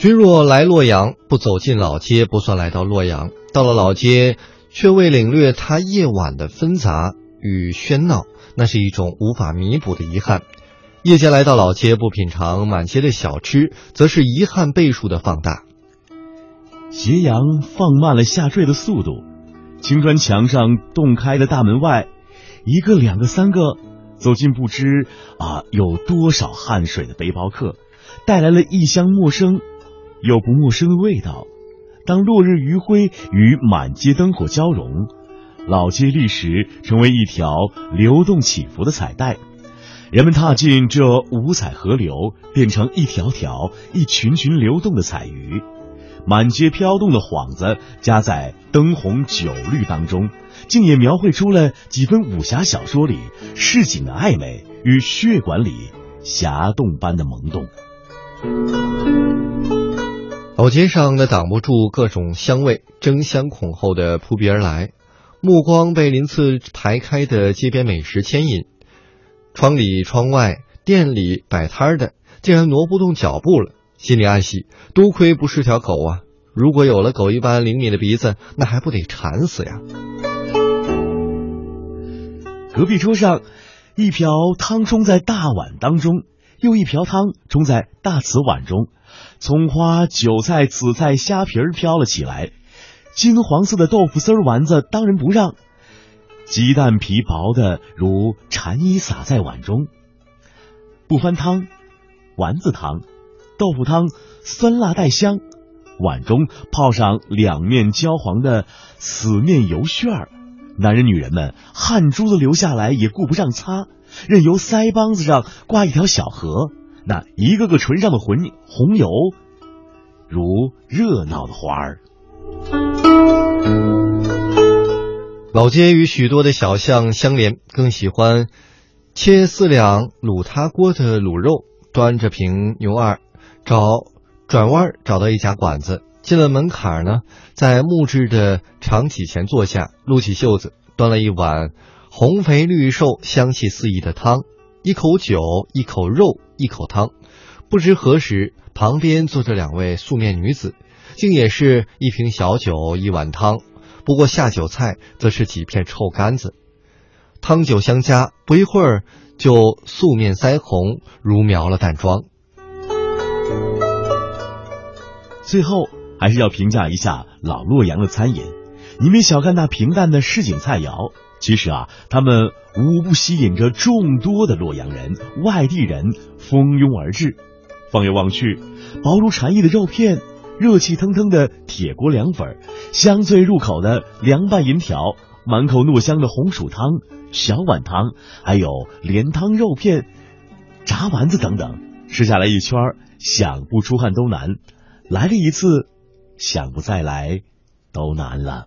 君若来洛阳，不走进老街，不算来到洛阳。到了老街，却未领略它夜晚的纷杂与喧闹，那是一种无法弥补的遗憾。夜间来到老街，不品尝满街的小吃，则是遗憾倍数的放大。斜阳放慢了下坠的速度，青砖墙上洞开的大门外，一个、两个、三个，走进不知啊有多少汗水的背包客，带来了异乡陌生。有不陌生的味道。当落日余晖与满街灯火交融，老街历史成为一条流动起伏的彩带。人们踏进这五彩河流，变成一条条、一群群流动的彩鱼。满街飘动的幌子夹在灯红酒绿当中，竟也描绘出了几分武侠小说里市井的暧昧与血管里侠洞般的萌动。老街上那挡不住各种香味，争相恐后的扑鼻而来，目光被鳞次排开的街边美食牵引。窗里、窗外、店里摆摊的，竟然挪不动脚步了，心里暗喜，多亏不是条狗啊！如果有了狗一般灵敏的鼻子，那还不得馋死呀！隔壁桌上，一瓢汤冲在大碗当中，又一瓢汤冲在大瓷碗中。葱花、韭菜、紫菜、虾皮儿飘了起来，金黄色的豆腐丝丸子当仁不让，鸡蛋皮薄的如蝉衣撒在碗中。不翻汤，丸子汤，豆腐汤酸辣带香，碗中泡上两面焦黄的死面油旋儿，男人女人们汗珠子流下来也顾不上擦，任由腮帮子上挂一条小河。那一个个唇上的红红油，如热闹的花儿。老街与许多的小巷相连，更喜欢切四两卤他锅的卤肉，端着瓶牛二，找转弯找到一家馆子，进了门槛呢，在木质的长几前坐下，撸起袖子，端了一碗红肥绿瘦、香气四溢的汤。一口酒，一口肉，一口汤，不知何时，旁边坐着两位素面女子，竟也是一瓶小酒，一碗汤。不过下酒菜则是几片臭干子，汤酒相加，不一会儿就素面腮红，如描了淡妆。最后还是要评价一下老洛阳的餐饮，你们小看那平淡的市井菜肴。其实啊，他们无不吸引着众多的洛阳人、外地人蜂拥而至。放眼望去，薄如蝉翼的肉片，热气腾腾的铁锅凉粉，香脆入口的凉拌银条，满口糯香的红薯汤、小碗汤，还有莲汤肉片、炸丸子等等，吃下来一圈，想不出汗都难。来了一次，想不再来，都难了。